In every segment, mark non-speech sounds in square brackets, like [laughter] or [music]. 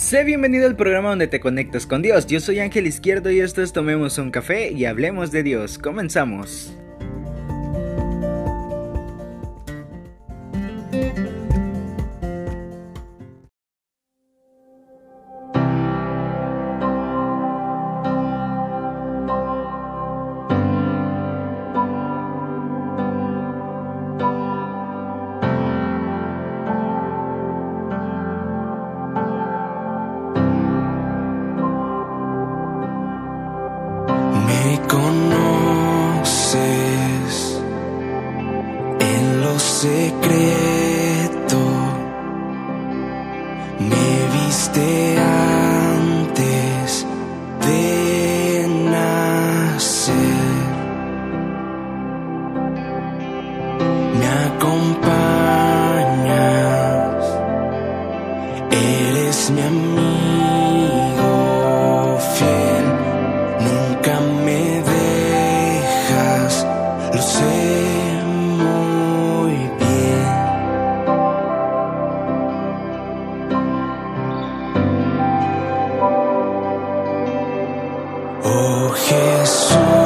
Sé bienvenido al programa donde te conectas con Dios. Yo soy Ángel Izquierdo y esto es Tomemos un café y hablemos de Dios. Comenzamos. Eres tan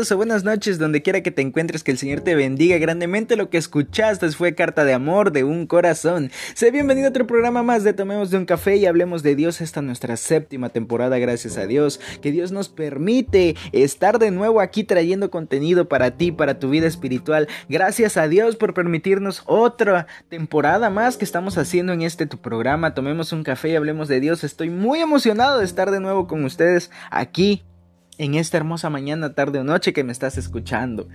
o buenas noches, donde quiera que te encuentres, que el Señor te bendiga grandemente. Lo que escuchaste fue carta de amor de un corazón. Sé bienvenido a otro programa más de Tomemos de un Café y hablemos de Dios. Esta nuestra séptima temporada, gracias a Dios, que Dios nos permite estar de nuevo aquí trayendo contenido para ti, para tu vida espiritual. Gracias a Dios por permitirnos otra temporada más que estamos haciendo en este tu programa. Tomemos un café y hablemos de Dios. Estoy muy emocionado de estar de nuevo con ustedes aquí en esta hermosa mañana, tarde o noche que me estás escuchando.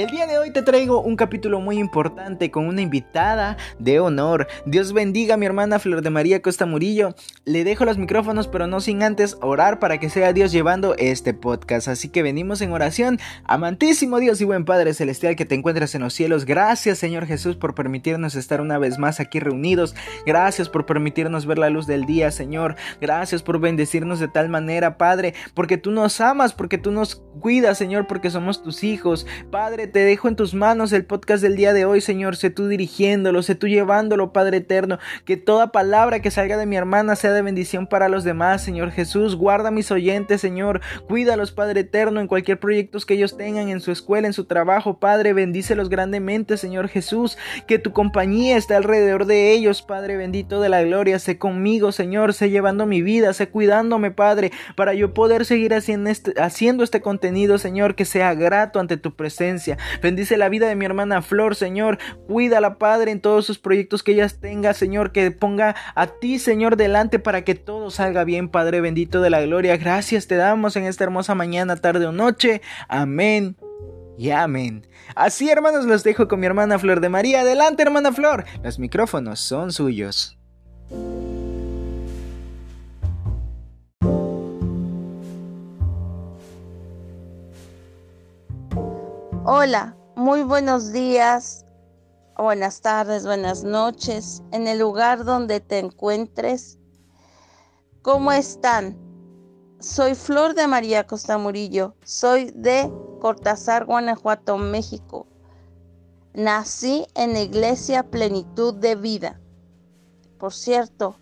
El día de hoy te traigo un capítulo muy importante con una invitada de honor. Dios bendiga a mi hermana Flor de María Costa Murillo. Le dejo los micrófonos, pero no sin antes orar para que sea Dios llevando este podcast. Así que venimos en oración. Amantísimo Dios y buen Padre Celestial que te encuentras en los cielos. Gracias Señor Jesús por permitirnos estar una vez más aquí reunidos. Gracias por permitirnos ver la luz del día, Señor. Gracias por bendecirnos de tal manera, Padre, porque tú nos amas, porque tú nos cuidas, Señor, porque somos tus hijos. Padre, te dejo en tus manos el podcast del día de hoy, Señor. Sé tú dirigiéndolo, sé tú llevándolo, Padre eterno. Que toda palabra que salga de mi hermana sea de bendición para los demás, Señor Jesús. Guarda mis oyentes, Señor. Cuídalos, Padre eterno, en cualquier proyecto que ellos tengan, en su escuela, en su trabajo, Padre. Bendícelos grandemente, Señor Jesús. Que tu compañía esté alrededor de ellos, Padre bendito de la gloria. Sé conmigo, Señor. Sé llevando mi vida, sé cuidándome, Padre, para yo poder seguir haciendo este, haciendo este contenido, Señor, que sea grato ante tu presencia. Bendice la vida de mi hermana Flor, Señor. Cuídala, Padre, en todos sus proyectos que ella tenga, Señor. Que ponga a ti, Señor, delante para que todo salga bien, Padre bendito de la gloria. Gracias te damos en esta hermosa mañana, tarde o noche. Amén. Y amén. Así, hermanos, los dejo con mi hermana Flor de María. Adelante, hermana Flor. Los micrófonos son suyos. Hola, muy buenos días, buenas tardes, buenas noches, en el lugar donde te encuentres. ¿Cómo están? Soy Flor de María Costa Murillo, soy de Cortázar, Guanajuato, México. Nací en iglesia Plenitud de Vida. Por cierto,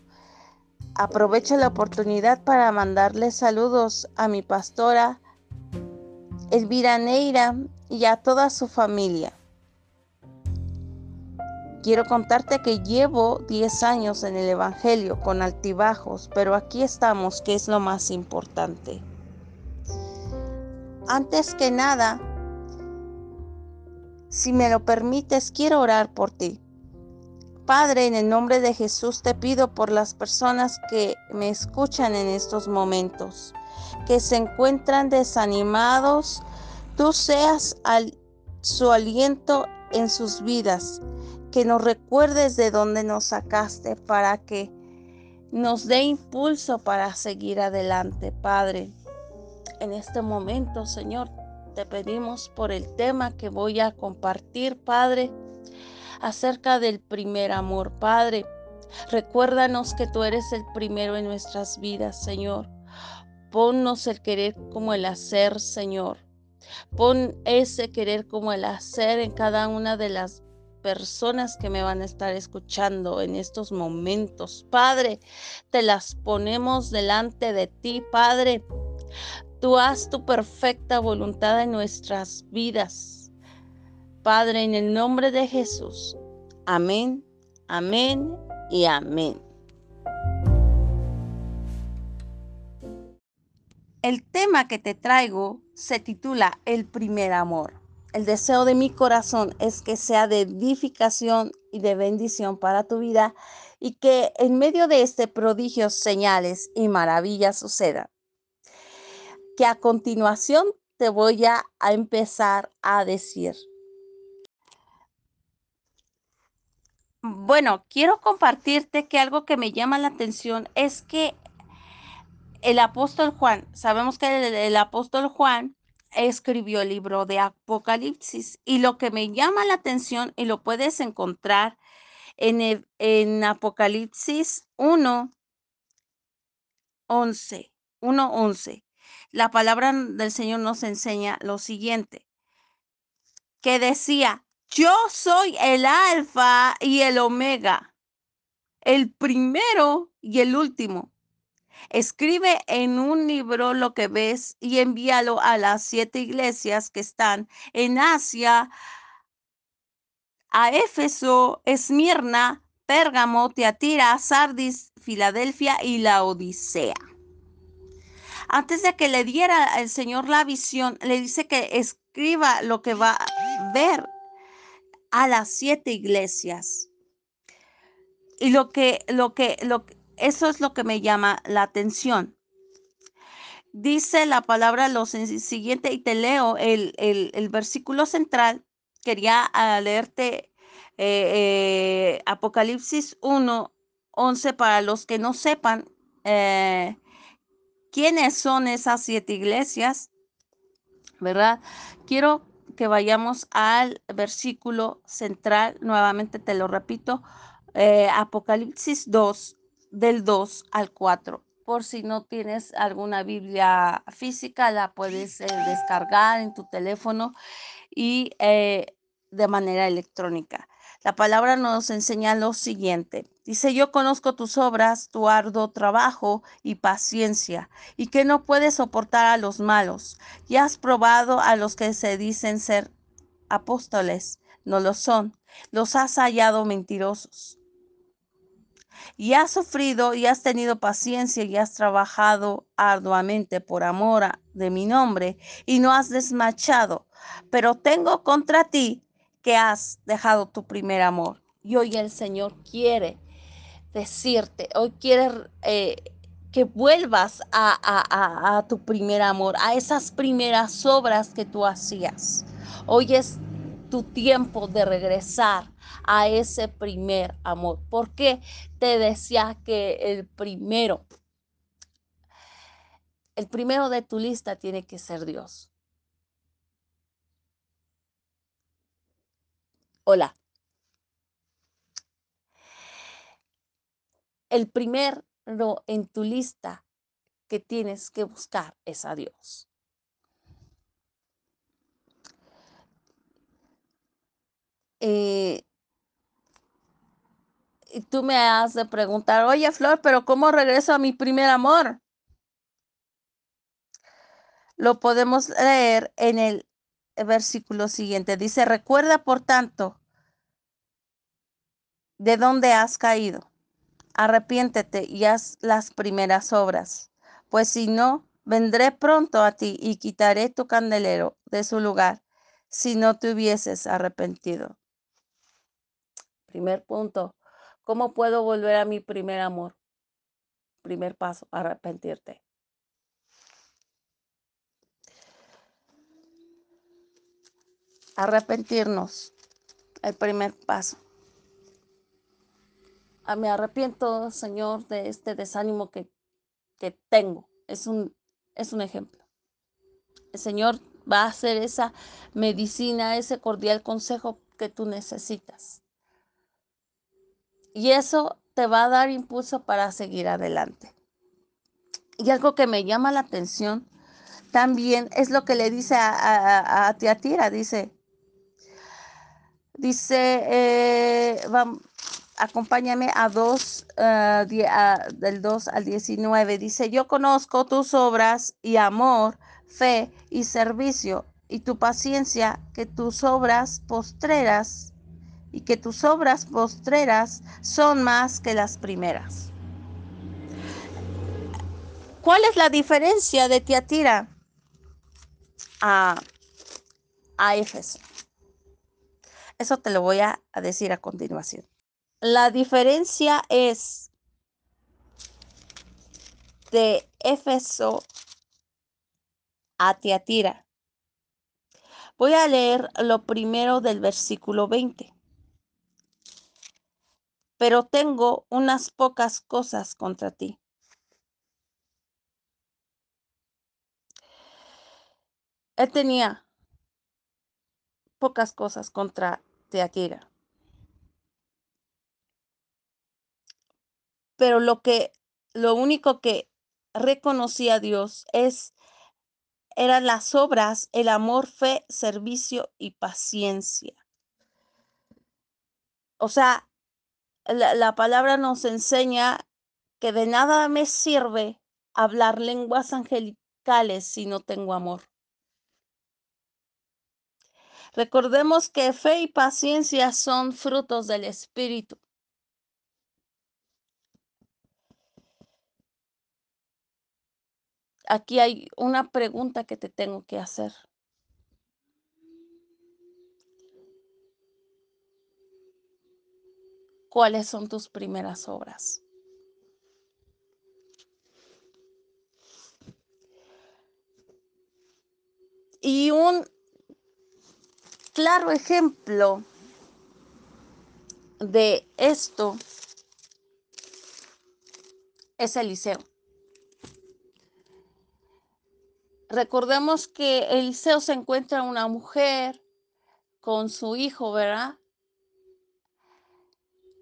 aprovecho la oportunidad para mandarle saludos a mi pastora Elvira Neira y a toda su familia. Quiero contarte que llevo 10 años en el Evangelio con altibajos, pero aquí estamos, que es lo más importante. Antes que nada, si me lo permites, quiero orar por ti. Padre, en el nombre de Jesús te pido por las personas que me escuchan en estos momentos, que se encuentran desanimados, tú seas su aliento en sus vidas, que nos recuerdes de dónde nos sacaste para que nos dé impulso para seguir adelante, Padre. En este momento, Señor, te pedimos por el tema que voy a compartir, Padre, acerca del primer amor, Padre. Recuérdanos que tú eres el primero en nuestras vidas, Señor. Ponnos el querer como el hacer, Señor. Pon ese querer como el hacer en cada una de las personas que me van a estar escuchando en estos momentos. Padre, te las ponemos delante de ti, Padre. Tú haz tu perfecta voluntad en nuestras vidas. Padre, en el nombre de Jesús. Amén, amén y amén. El tema que te traigo se titula El primer amor. El deseo de mi corazón es que sea de edificación y de bendición para tu vida y que en medio de este prodigio señales y maravillas sucedan. Que a continuación te voy a, a empezar a decir. Bueno, quiero compartirte que algo que me llama la atención es que el apóstol Juan, sabemos que el, apóstol Juan escribió el libro de Apocalipsis y lo que me llama la atención y lo puedes encontrar en, en Apocalipsis 1, 11, 1, 11. La palabra del Señor nos enseña lo siguiente, que decía, yo soy el alfa y el omega, el primero y el último Escribe en un libro lo que ves y envíalo a las siete iglesias que están en Asia, a Éfeso, Esmirna, Pérgamo, Tiatira, Sardis, Filadelfia y la Odisea. Antes de que le diera el Señor la visión, le dice que escriba lo que va a ver a las siete iglesias. Y lo que, lo que, lo, eso es lo que me llama la atención. Dice la palabra lo siguiente y te leo el, el, versículo central. Quería ah, leerte eh, eh, Apocalipsis 1, 11 para los que no sepan eh, quiénes son esas siete iglesias, ¿verdad? Quiero que vayamos al versículo central, nuevamente te lo repito, Apocalipsis 2, del 2 al 4. Por si no tienes alguna Biblia física, la puedes eh, descargar en tu teléfono y eh, de manera electrónica. La palabra nos enseña lo siguiente. Dice, yo conozco tus obras, tu arduo trabajo y paciencia, y que no puedes soportar a los malos. Y has probado a los que se dicen ser apóstoles, no lo son. Los has hallado mentirosos y has sufrido y has tenido paciencia y has trabajado arduamente por amor de mi nombre y no has desmachado. Pero tengo contra ti que has dejado tu primer amor. Y hoy el Señor quiere decirte, hoy quiere eh, que vuelvas a, a tu primer amor, a esas primeras obras que tú hacías. Hoy es tu tiempo de regresar a ese primer amor. Porque te decía que el primero, el primero de tu lista tiene que ser Dios. Hola. El primero en tu lista que tienes que buscar es a Dios. Eh, tú me has de preguntar, oye Flor, pero ¿cómo regreso a mi primer amor? Lo podemos leer en el versículo siguiente. Dice, recuerda por tanto de dónde has caído. Arrepiéntete y haz las primeras obras, pues si no, vendré pronto a ti y quitaré tu candelero de su lugar si no te hubieses arrepentido. Primer punto, ¿cómo puedo volver a mi primer amor? Primer paso, arrepentirte. Arrepentirnos, el primer paso. Ah, me arrepiento, Señor, de este desánimo que, que tengo. Es un, es un ejemplo. El Señor va a hacer esa medicina, ese cordial consejo que tú necesitas. Y eso te va a dar impulso para seguir adelante. Y algo que me llama la atención también es lo que le dice a, a, Tiatira, dice, dice, eh, acompáñame a 2, eh, del 2 al 19, dice, yo conozco tus obras y amor, fe y servicio y tu paciencia, que tus obras postreras y que tus obras postreras son más que las primeras. ¿Cuál es la diferencia de Tiatira a, a Éfeso? Eso te lo voy a, a decir a continuación. La diferencia es de Éfeso a Tiatira. Voy a leer lo primero del versículo 20 pero tengo unas pocas cosas contra ti. Él tenía pocas cosas contra Teatira. Pero lo que, lo único que reconocía a Dios es, eran las obras, el amor, fe, servicio y paciencia. O sea, la, palabra nos enseña que de nada me sirve hablar lenguas angelicales si no tengo amor? Recordemos que fe y paciencia son frutos del Espíritu. Aquí hay una pregunta que te tengo que hacer. ¿Cuáles son tus primeras obras? Y un claro ejemplo de esto es Eliseo. Recordemos que Eliseo se encuentra una mujer con su hijo, ¿verdad?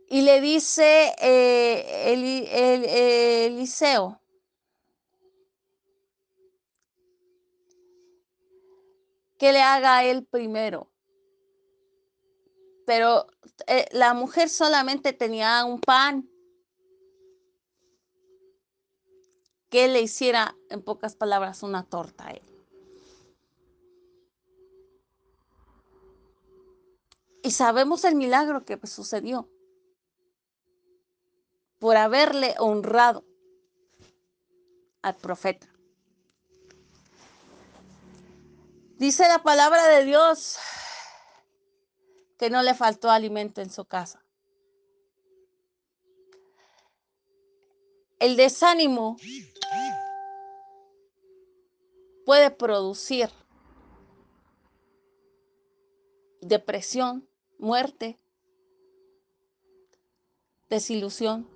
Y le dice eh, Eliseo, que le haga él primero. Pero eh, la mujer solamente tenía un pan. Que le hiciera, en pocas palabras, una torta a él. Y sabemos el milagro que sucedió por haberle honrado al profeta. Dice la palabra de Dios que no le faltó alimento en su casa. El desánimo puede producir depresión, muerte, desilusión.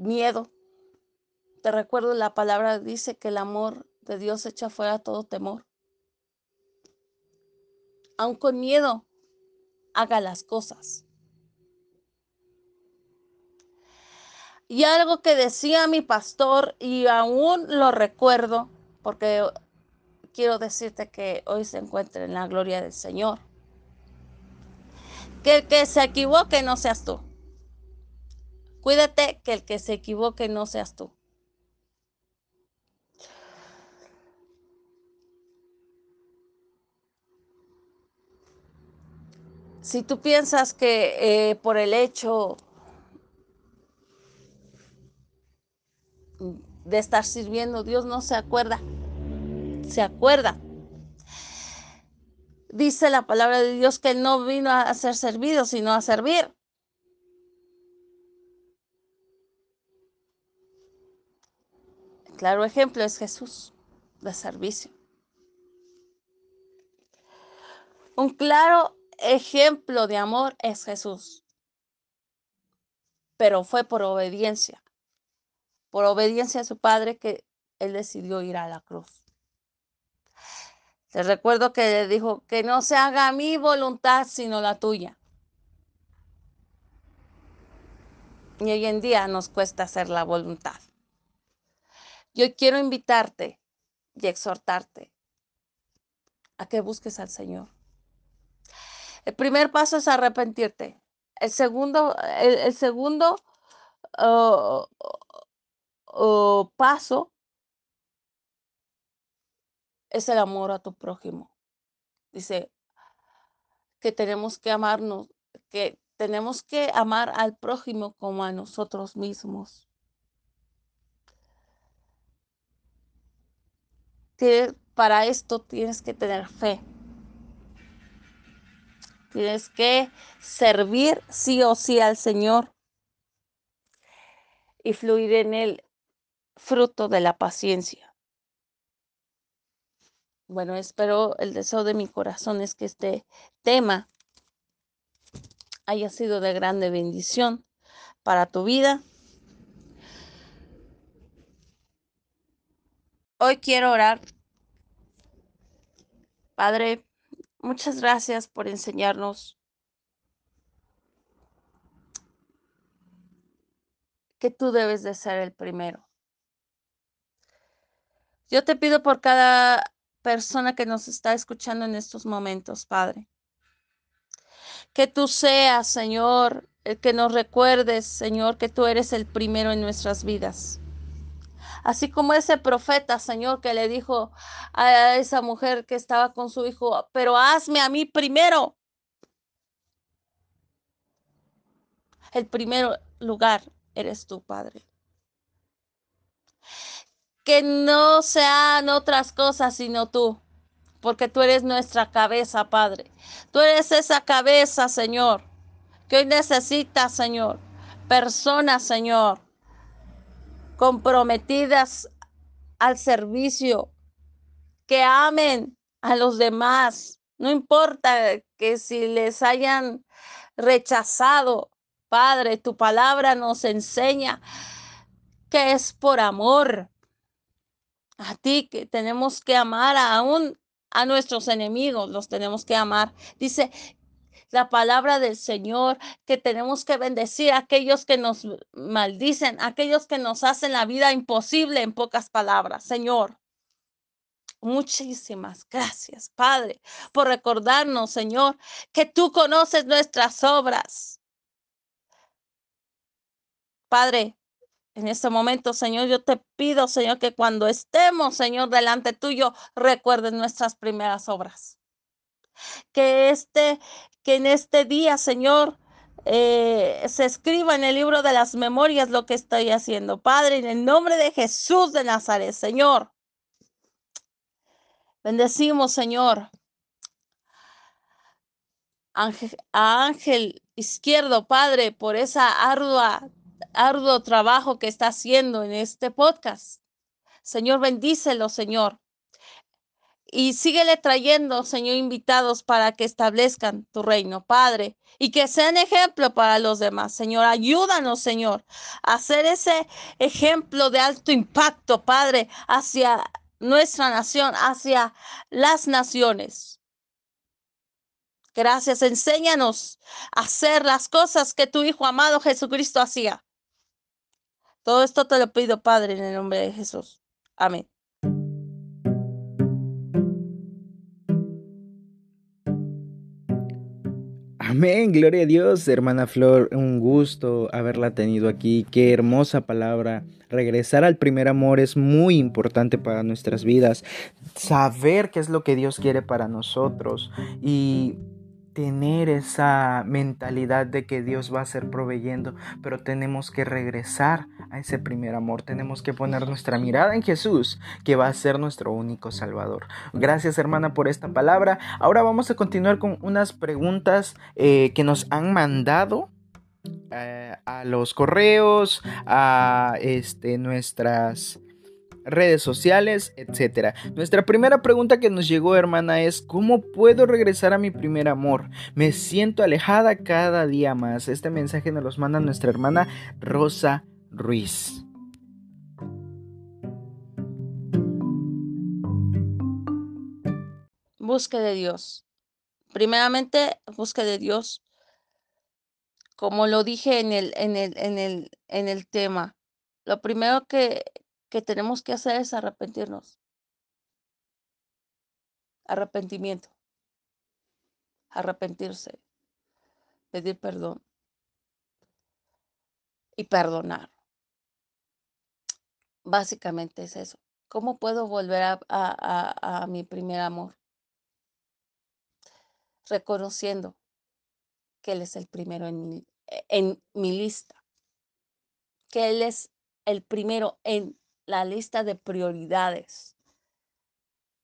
Miedo. Te recuerdo la palabra dice que el amor de Dios echa fuera todo temor. Aun con miedo, haga las cosas. Y algo que decía mi pastor, y aún lo recuerdo, porque quiero decirte que hoy se encuentra en la gloria del Señor. Que el que se equivoque no seas tú. Cuídate que el que se equivoque no seas tú. Si tú piensas que eh, por el hecho de estar sirviendo, Dios no se acuerda. Se acuerda. Dice la palabra de Dios que Él no vino a ser servido, sino a servir. Claro ejemplo es Jesús de servicio. Un claro ejemplo de amor es Jesús, pero fue por obediencia, por obediencia a su Padre que él decidió ir a la cruz. Te recuerdo que le dijo que no se haga mi voluntad sino la tuya. Y hoy en día nos cuesta hacer la voluntad. Yo quiero invitarte y exhortarte a que busques al Señor. El primer paso es arrepentirte. El segundo, el, segundo paso es el amor a tu prójimo. Dice que tenemos que amarnos, que tenemos que amar al prójimo como a nosotros mismos. Para esto tienes que tener fe. Tienes que servir sí o sí al Señor y fluir en el fruto de la paciencia. Bueno, espero el deseo de mi corazón es que este tema haya sido de grande bendición para tu vida. Hoy quiero orar. Padre, muchas gracias por enseñarnos que tú debes de ser el primero. Yo te pido por cada persona que nos está escuchando en estos momentos, Padre, Que tú seas, Señor, el que nos recuerdes, Señor, que tú eres el primero en nuestras vidas. Así como ese profeta, Señor, que le dijo a esa mujer que estaba con su hijo, pero hazme a mí primero. El primer lugar eres tú, Padre. Que no sean otras cosas sino tú, porque tú eres nuestra cabeza, Padre. Tú eres esa cabeza, Señor, que hoy necesita, Señor. Personas, Señor, comprometidas al servicio, que amen a los demás. No importa que si les hayan rechazado, Padre, tu palabra nos enseña que es por amor a ti que tenemos que amar aún a nuestros enemigos, los tenemos que amar. Dice la palabra del Señor, que tenemos que bendecir a aquellos que nos maldicen, aquellos que nos hacen la vida imposible en pocas palabras. Señor, muchísimas gracias, Padre, por recordarnos, Señor, que tú conoces nuestras obras. Padre, en este momento, Señor, yo te pido, Señor, que cuando estemos, Señor, delante tuyo, recuerden nuestras primeras obras. Que este, que en este día, Señor, eh, se escriba en el libro de las memorias lo que estoy haciendo. Padre, en el nombre de Jesús de Nazaret, Señor. Bendecimos, Señor, a Ángel Izquierdo, Padre, por esa ardua, arduo trabajo que está haciendo en este podcast. Señor, bendícelo, Señor. Y síguele trayendo, Señor, invitados para que establezcan tu reino, Padre, y que sean ejemplo para los demás. Señor, ayúdanos, Señor, a hacer ese ejemplo de alto impacto, Padre, hacia nuestra nación, hacia las naciones. Gracias, enséñanos a hacer las cosas que tu Hijo amado Jesucristo hacía. Todo esto te lo pido, Padre, en el nombre de Jesús. Amén. Amén, gloria a Dios, hermana Flor, un gusto haberla tenido aquí, qué hermosa palabra. Regresar al primer amor es muy importante para nuestras vidas, saber qué es lo que Dios quiere para nosotros. Y tener esa mentalidad de que Dios va a ser proveyendo, pero tenemos que regresar a ese primer amor, tenemos que poner nuestra mirada en Jesús, que va a ser nuestro único Salvador. Gracias hermana por esta palabra. Ahora vamos a continuar con unas preguntas eh, que nos han mandado. Eh, a los correos, a este, nuestras redes sociales, etcétera. Nuestra primera pregunta que nos llegó, hermana, es ¿cómo puedo regresar a mi primer amor? Me siento alejada cada día más. Este mensaje nos los manda nuestra hermana Rosa Ruiz. Busque de Dios. Primeramente, busque de Dios. Como lo dije en el, en el, en el, en el tema, lo primero que, que tenemos que hacer es arrepentirnos. Arrepentimiento. Arrepentirse. Pedir perdón. Y perdonar. Básicamente es eso. ¿Cómo puedo volver a, a, mi primer amor? Reconociendo que Él es el primero en mi, en mi lista. Que Él es el primero en la lista de prioridades.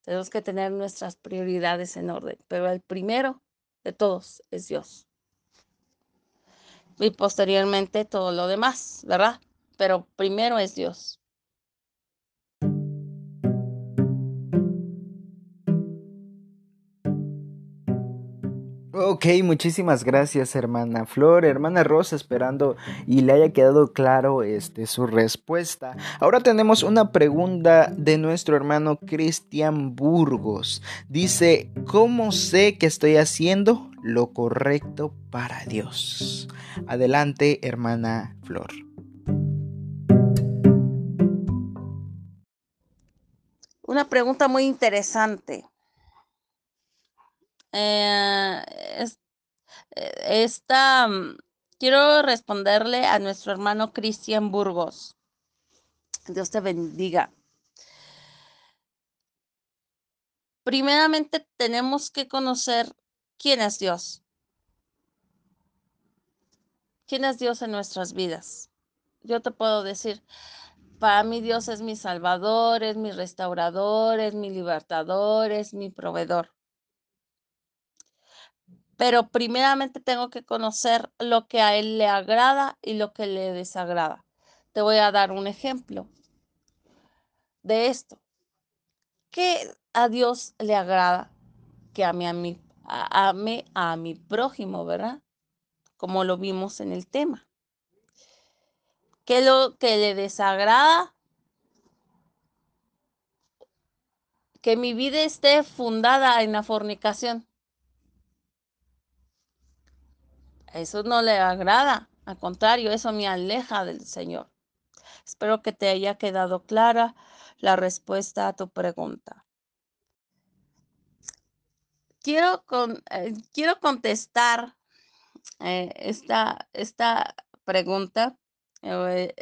Tenemos que tener nuestras prioridades en orden, pero el primero de todos es Dios. Y posteriormente todo lo demás, ¿verdad? Pero primero es Dios. Ok, muchísimas gracias hermana Flor, hermana Rosa, esperando y le haya quedado claro este, su respuesta. Ahora tenemos una pregunta de nuestro hermano Cristian Burgos. Dice, ¿cómo sé que estoy haciendo lo correcto para Dios? Adelante, hermana Flor. Una pregunta muy interesante. Eh, Eh, esta, mm, quiero responderle a nuestro hermano Cristian Burgos. Dios te bendiga. Primeramente tenemos que conocer quién es Dios. ¿Quién es Dios en nuestras vidas? Yo te puedo decir, para mí Dios es mi salvador, es mi restaurador, es mi libertador, es mi proveedor. Pero primeramente tengo que conocer lo que a Él le agrada y lo que le desagrada. Te voy a dar un ejemplo de esto. ¿Qué a Dios le agrada? Que ame a mi, ame a mi prójimo, ¿verdad? Como lo vimos en el tema. ¿Qué lo que le desagrada? Que mi vida esté fundada en la fornicación. Eso no le agrada, al contrario, eso me aleja del Señor. Espero que te haya quedado clara la respuesta a tu pregunta. Quiero, eh, quiero contestar eh, esta, esta, pregunta eh,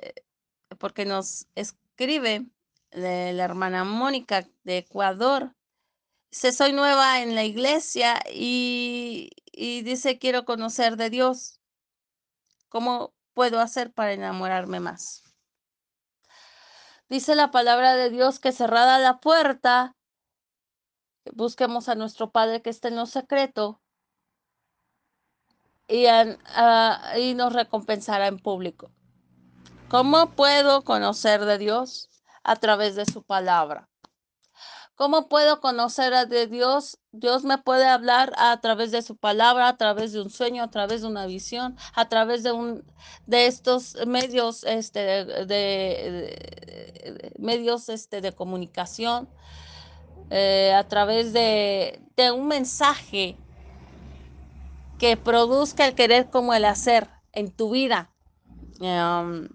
porque nos escribe la hermana Mónica de Ecuador. Se soy nueva en la iglesia y, y dice quiero conocer de Dios. ¿Cómo puedo hacer para enamorarme más? Dice la palabra de Dios que cerrada la puerta, busquemos a nuestro Padre que está en lo secreto y, ah, y nos recompensará en público. ¿Cómo puedo conocer de Dios? A través de su palabra. ¿Cómo puedo conocer a Dios? Dios me puede hablar a través de su palabra, a través de un sueño, a través de una visión, a través de un de estos medios este de, medios este de comunicación, eh, a través de, de un mensaje que produzca el querer como el hacer en tu vida. Em,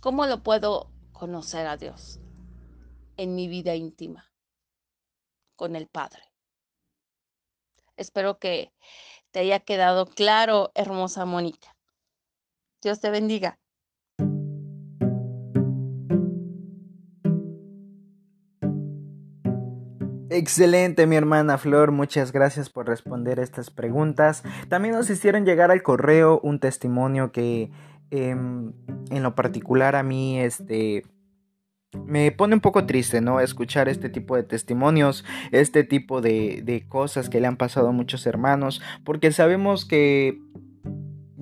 ¿Cómo lo puedo conocer a Dios? En mi vida íntima con el Padre. Espero que te haya quedado claro, hermosa Mónica. Dios te bendiga. Excelente, mi hermana Flor. Muchas gracias por responder estas preguntas. También nos hicieron llegar al correo un testimonio que em, en lo particular a mí este, me pone un poco triste, ¿no? Escuchar este tipo de testimonios, este tipo de, de, cosas que le han pasado a muchos hermanos, porque sabemos que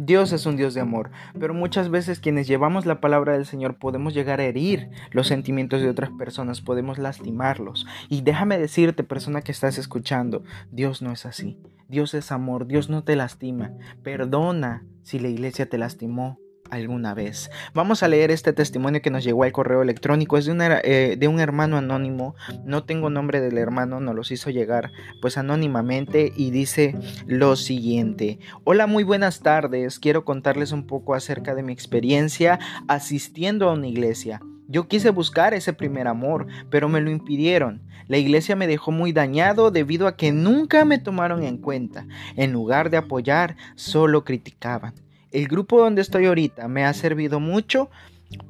Dios es un Dios de amor, pero muchas veces quienes llevamos la palabra del Señor podemos llegar a herir los sentimientos de otras personas, podemos lastimarlos. Y déjame decirte, persona que estás escuchando, Dios no es así. Dios es amor, Dios no te lastima. Perdona si la iglesia te lastimó, alguna vez. Vamos a leer este testimonio que nos llegó al correo electrónico. Es de, eh, de un hermano anónimo. No tengo nombre del hermano, nos los hizo llegar pues anónimamente y dice lo siguiente. Hola, muy buenas tardes. Quiero contarles un poco acerca de mi experiencia asistiendo a una iglesia. Yo quise buscar ese primer amor, pero me lo impidieron. La iglesia me dejó muy dañado debido a que nunca me tomaron en cuenta. En lugar de apoyar, solo criticaban. El grupo donde estoy ahorita me ha servido mucho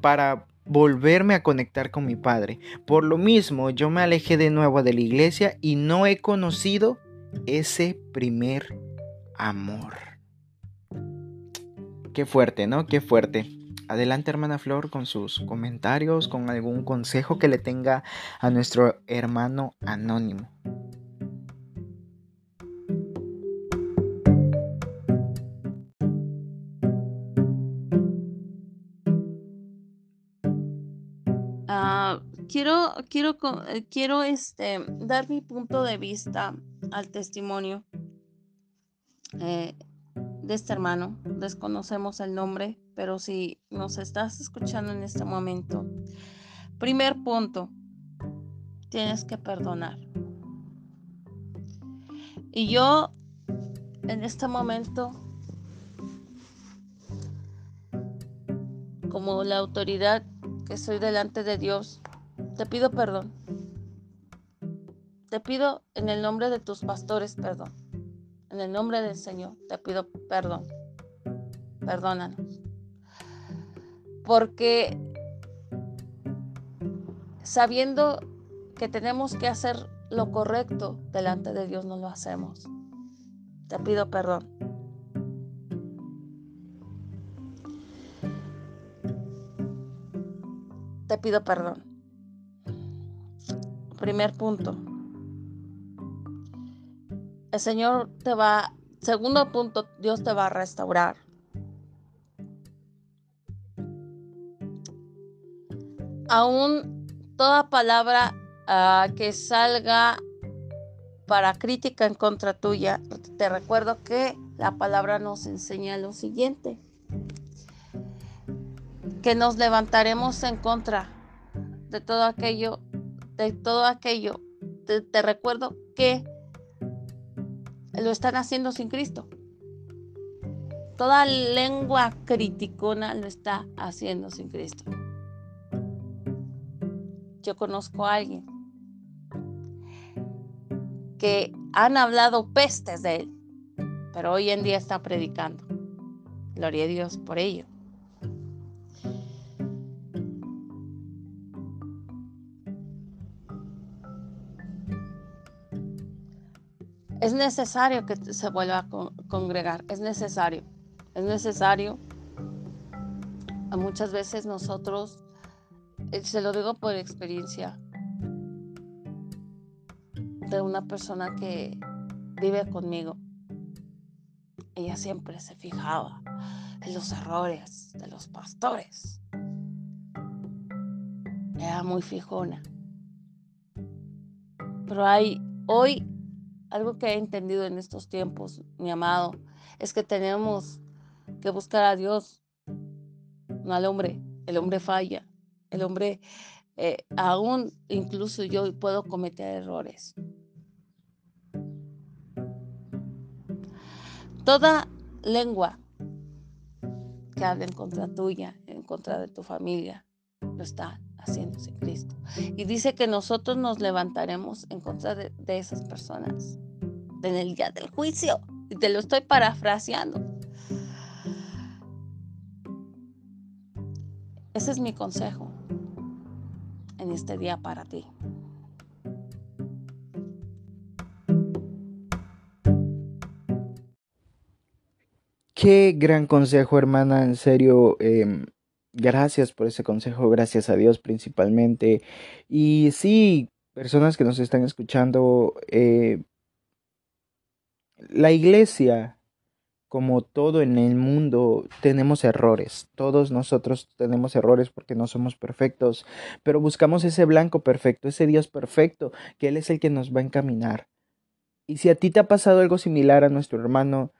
para volverme a conectar con mi padre. Por lo mismo, yo me alejé de nuevo de la iglesia y no he conocido ese primer amor. Qué fuerte, ¿no? Qué fuerte. Adelante, hermana Flor, con sus comentarios, con algún consejo que le tenga a nuestro hermano anónimo. Quiero, quiero, eh, quiero este, dar mi punto de vista al testimonio eh, de este hermano. Desconocemos el nombre, pero si nos estás escuchando en este momento, primer punto, tienes que perdonar. Y yo en este momento, como la autoridad que soy delante de Dios, te pido perdón. Te pido en el nombre de tus pastores perdón. En el nombre del Señor te pido perdón. Perdónanos. Porque sabiendo que tenemos que hacer lo correcto delante de Dios, no lo hacemos. Te pido perdón. Te pido perdón. Primer punto. El Señor te va, segundo punto, Dios te va a restaurar. Aún toda palabra uh, que salga para crítica en contra tuya, te recuerdo que la palabra nos enseña lo siguiente, que nos levantaremos en contra de todo aquello, de todo aquello. Te, recuerdo que lo están haciendo sin Cristo. Toda lengua criticona lo está haciendo sin Cristo. Yo conozco a alguien que han hablado pestes de él, pero hoy en día está predicando. Gloria a Dios por ello. Es necesario que se vuelva a congregar, es necesario, es necesario. Muchas veces nosotros, eh, se lo digo por experiencia, de una persona que vive conmigo. Ella siempre se fijaba en los errores de los pastores. Era muy fijona. Pero hay hoy algo que he entendido en estos tiempos, mi amado, es que tenemos que buscar a Dios, no al hombre. El hombre falla. El hombre, eh, aún incluso yo puedo cometer errores. Toda lengua que hable en contra tuya, en contra de tu familia, lo está haciéndose Cristo. Y dice que nosotros nos levantaremos en contra de, esas personas en el día del juicio. Y te lo estoy parafraseando. Ese es mi consejo en este día para ti. Qué gran consejo, hermana. En serio, em, gracias por ese consejo. Gracias a Dios principalmente. Y sí, personas que nos están escuchando, eh, la iglesia, como todo en el mundo, tenemos errores. Todos nosotros tenemos errores porque no somos perfectos, pero buscamos ese blanco perfecto, ese Dios perfecto, que Él es el que nos va a encaminar. Y si a ti te ha pasado algo similar a nuestro hermano,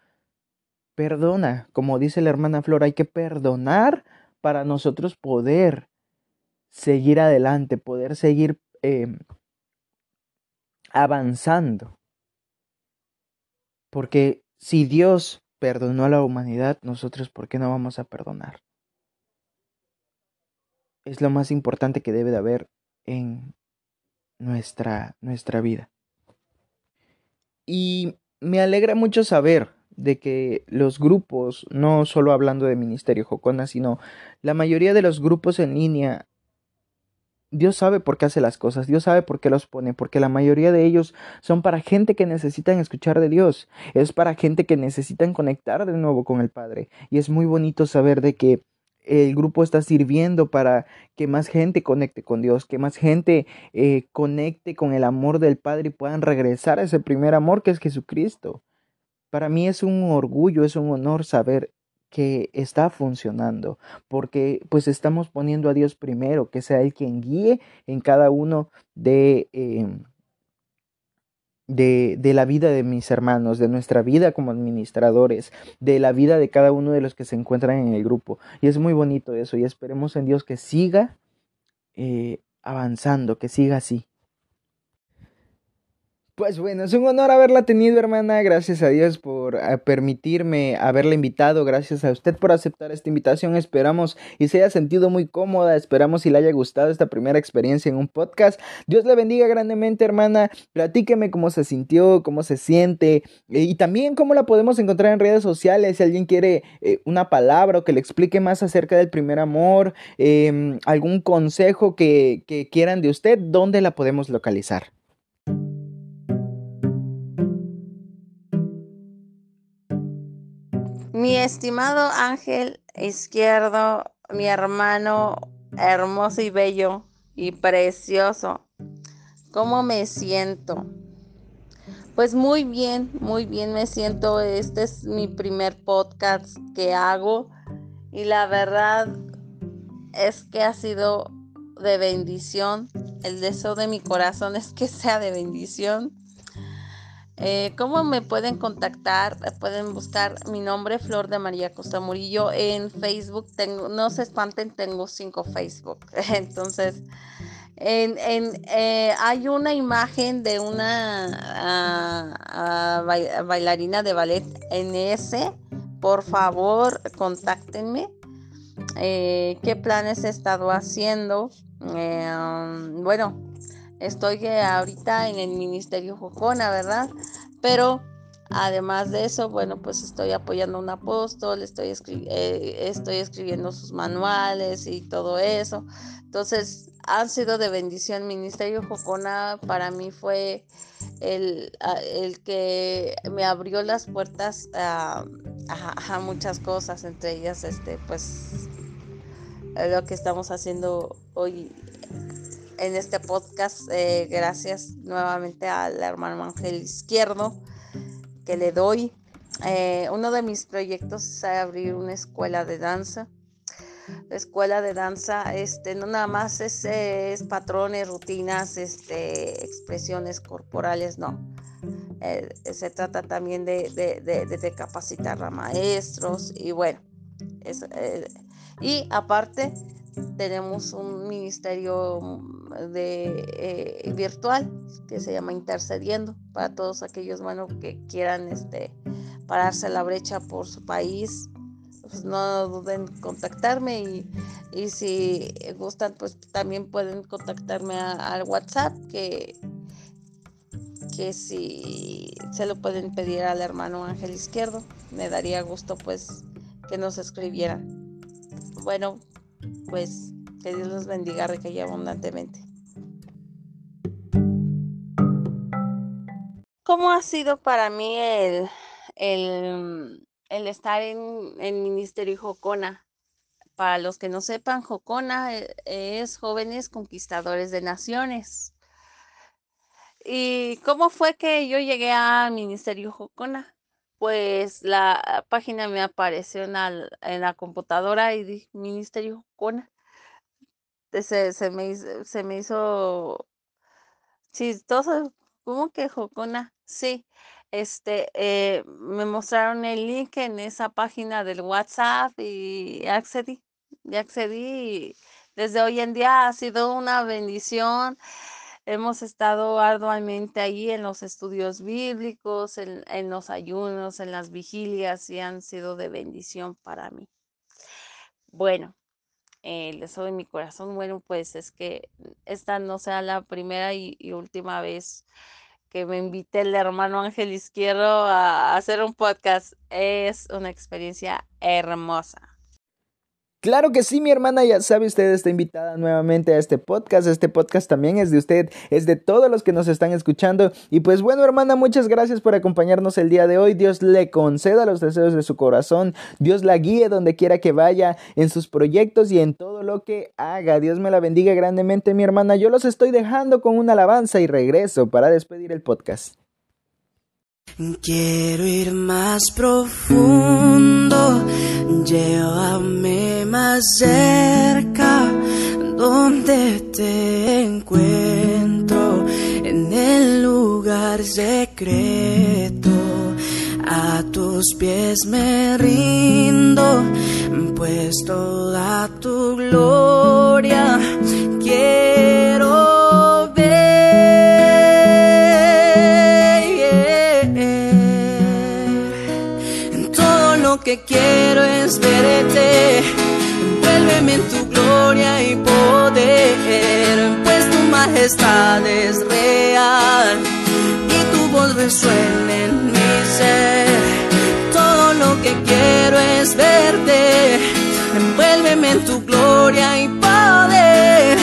perdona, como dice la hermana Flor, hay que perdonar para nosotros poder seguir adelante, poder seguir eh, avanzando. Porque si Dios perdonó a la humanidad, nosotros ¿por qué no vamos a perdonar? Es lo más importante que debe de haber en nuestra, nuestra vida. Y me alegra mucho saber de que los grupos, no solo hablando de Ministerio Jocona, sino la mayoría de los grupos en línea Dios sabe por qué hace las cosas, Dios sabe por qué los pone, porque la mayoría de ellos son para gente que necesitan escuchar de Dios, es para gente que necesitan conectar de nuevo con el Padre. Y es muy bonito saber de que el grupo está sirviendo para que más gente conecte con Dios, que más gente eh, conecte con el amor del Padre y puedan regresar a ese primer amor que es Jesucristo. Para mí es un orgullo, es un honor saber que está funcionando, porque pues estamos poniendo a Dios primero, que sea Él quien guíe en cada uno de, em, de, de, la vida de mis hermanos, de nuestra vida como administradores, de la vida de cada uno de los que se encuentran en el grupo. Y es muy bonito eso, y esperemos en Dios que siga eh, avanzando, que siga así. Pues bueno, es un honor haberla tenido, hermana. Gracias a Dios por eh, permitirme haberla invitado. Gracias a usted por aceptar esta invitación. Esperamos y se haya sentido muy cómoda. Esperamos y le haya gustado esta primera experiencia en un podcast. Dios le bendiga grandemente, hermana. Platíqueme cómo se sintió, cómo se siente eh, y también cómo la podemos encontrar en redes sociales. Si alguien quiere eh, una palabra o que le explique más acerca del primer amor, em, algún consejo que, que quieran de usted, ¿dónde la podemos localizar? Mi estimado ángel izquierdo, mi hermano hermoso y bello y precioso, ¿cómo me siento? Pues muy bien, muy bien me siento. Este es mi primer podcast que hago y la verdad es que ha sido de bendición. El deseo de mi corazón es que sea de bendición. Eh, ¿Cómo me pueden contactar? Pueden buscar mi nombre, Flor de María Costa Murillo, en Facebook. Tengo, no se espanten, tengo cinco Facebook. [laughs] Entonces, en, eh, hay una imagen de una ah, ah, bailarina de ballet ese. Por favor, contáctenme. Eh, ¿Qué planes he estado haciendo? Um, bueno, Estoy ahorita en el Ministerio Jocona, ¿verdad? Pero además de eso, bueno, pues estoy apoyando a un apóstol, estoy, eh, estoy escribiendo sus manuales y todo eso. Entonces, han sido de bendición. Ministerio Jocona para mí fue el, el que me abrió las puertas a, a, muchas cosas, entre ellas, este, pues, lo que estamos haciendo hoy en este podcast. Eh, gracias nuevamente al hermano Ángel Izquierdo que le doy. Eh, uno de mis proyectos es abrir una escuela de danza. La escuela de danza, este, no nada más es, es patrones, rutinas, este, expresiones corporales, no. Eh, se trata también de, de, capacitar a maestros y bueno, y aparte tenemos un ministerio mm, eh, virtual que se llama Intercediendo para todos aquellos bueno, que quieran este, pararse la brecha por su país. Pues no duden en contactarme y, y, si gustan pues también pueden contactarme al WhatsApp que, que si se lo pueden pedir al hermano Ángel Izquierdo me daría gusto pues que nos escribieran. Bueno, pues que Dios los bendiga rica y abundantemente. ¿Cómo ha sido para mí el, el, estar en el Ministerio Jocona? Para los que no sepan, Jocona eh, es Jóvenes Conquistadores de Naciones. ¿Y cómo fue que yo llegué al Ministerio Jocona? Pues la página me apareció en la, computadora y dije, Ministerio Jocona. Se, se, me, hizo, se me hizo ¿cómo que Jocona? Sí, este, eh, me mostraron el link en esa página del WhatsApp y accedí, y accedí. desde hoy en día ha sido una bendición Hemos estado arduamente ahí en los estudios bíblicos, en, los ayunos, en las vigilias y han sido de bendición para mí. Bueno, el deseo de mi corazón, bueno, pues es que esta no sea la primera y, última vez que me invite el hermano Ángel Izquierdo a hacer un podcast. Es una experiencia hermosa. Claro que sí, mi hermana, ya sabe, usted está invitada nuevamente a este podcast. Este podcast también es de usted, es de todos los que nos están escuchando. Y pues bueno, hermana, muchas gracias por acompañarnos el día de hoy. Dios le conceda los deseos de su corazón. Dios la guíe donde quiera que vaya, en sus proyectos y en todo lo que haga. Dios me la bendiga grandemente, mi hermana. Yo los estoy dejando con una alabanza y regreso para despedir el podcast. Quiero ir más profundo, llévame más cerca donde te encuentro, en el lugar secreto. A tus pies me rindo, pues toda tu gloria quiero ver. Todo lo que quiero es verte Envuélveme en tu gloria y poder, pues tu majestad es real y tu voz resuena en mi ser. Todo lo que quiero es verte, envuélveme en tu gloria y poder,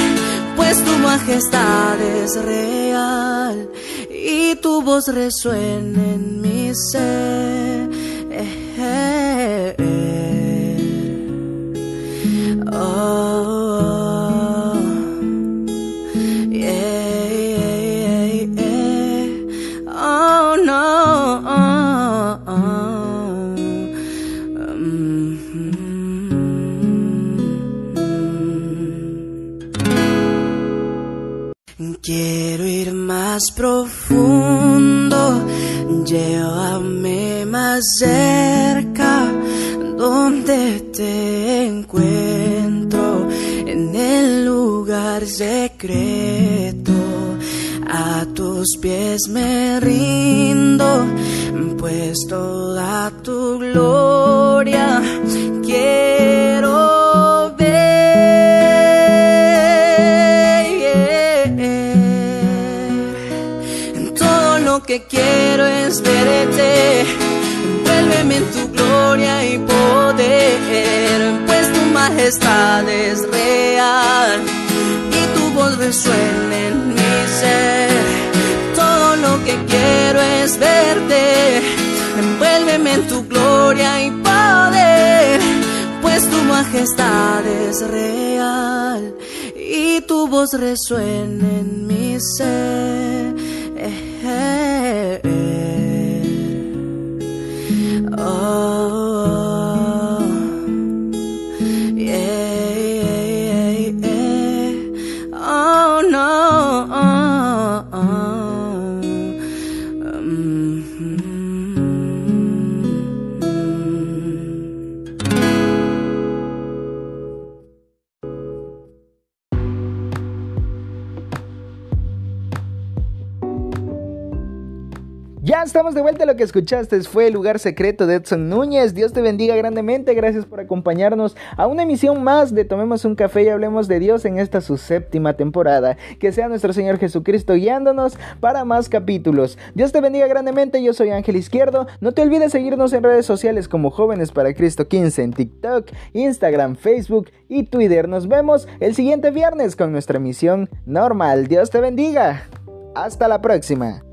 pues tu majestad es real y tu voz resuena en mi ser. Eh, eh, eh. Quiero ir más profundo, llévame más cerca, donde te secreto. A tus pies me rindo, pues toda tu gloria quiero que quiero es verte. Envuélveme en tu gloria y poder, pues tu majestad es real resuena en mi ser. Todo lo que quiero es verte. Envuélveme en tu gloria y poder, pues tu majestad es real y tu voz resuena en mi ser. Eh, oh, estamos de vuelta. Lo que escuchaste fue El lugar secreto de Edson Núñez. Dios te bendiga grandemente. Gracias por acompañarnos a una emisión más de Tomemos un café y hablemos de Dios en esta su séptima temporada. Que sea nuestro Señor Jesucristo guiándonos para más capítulos. Dios te bendiga grandemente. Yo soy Ángel Izquierdo. No te olvides seguirnos en redes sociales como Jóvenes para Cristo 15 en TikTok, Instagram, Facebook y Twitter. Nos vemos el siguiente viernes con nuestra emisión normal. Dios te bendiga. Hasta la próxima.